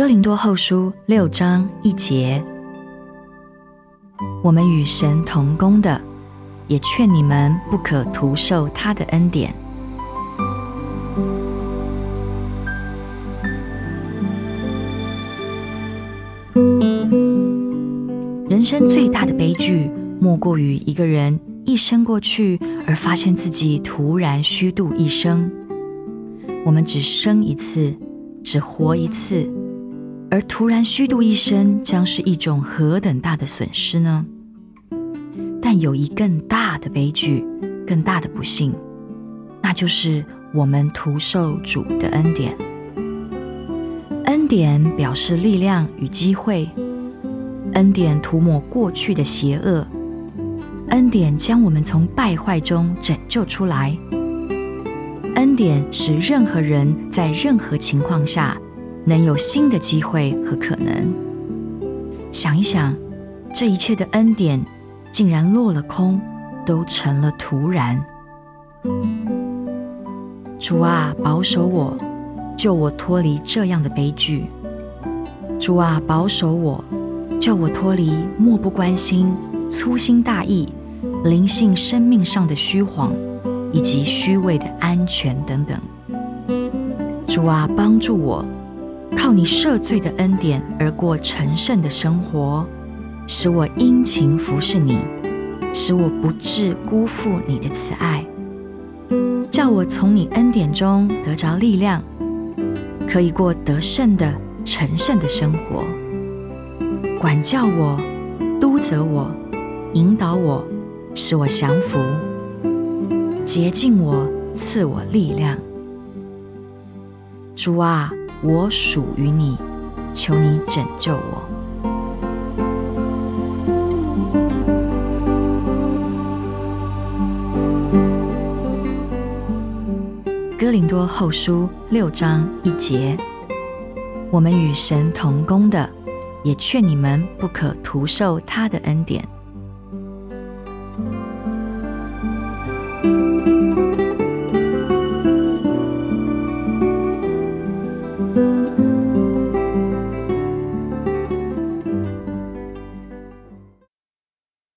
哥林多后书六章一节，我们与神同工的，也劝你们不可徒受他的恩典。人生最大的悲剧，莫过于一个人一生过去，而发现自己突然虚度一生。我们只生一次，只活一次。而突然虚度一生，将是一种何等大的损失呢？但有一更大的悲剧，更大的不幸，那就是我们徒受主的恩典。恩典表示力量与机会，恩典涂抹过去的邪恶，恩典将我们从败坏中拯救出来，恩典使任何人在任何情况下。能有新的机会和可能。想一想，这一切的恩典竟然落了空，都成了徒然。主啊，保守我，救我脱离这样的悲剧。主啊，保守我，救我脱离漠不关心、粗心大意、灵性生命上的虚晃，以及虚伪的安全等等。主啊，帮助我。靠你赦罪的恩典而过成圣的生活，使我殷勤服侍你，使我不致辜负你的慈爱，叫我从你恩典中得着力量，可以过得胜的成圣的生活。管教我，督责我，引导我，使我降服，洁净我，赐我力量。主啊。我属于你，求你拯救我。哥林多后书六章一节，我们与神同工的，也劝你们不可徒受他的恩典。